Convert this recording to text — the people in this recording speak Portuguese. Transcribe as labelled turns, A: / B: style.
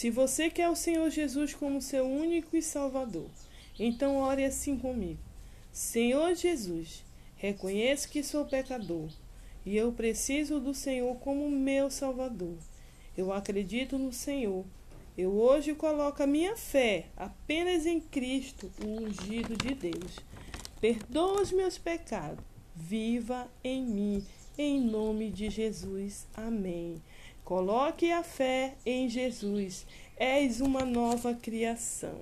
A: Se você quer o Senhor Jesus como seu único e salvador, então ore assim comigo. Senhor Jesus, reconheço que sou pecador e eu preciso do Senhor como meu salvador. Eu acredito no Senhor. Eu hoje coloco a minha fé apenas em Cristo, o ungido de Deus. Perdoa os meus pecados. Viva em mim, em nome de Jesus. Amém. Coloque a fé em Jesus. És uma nova criação.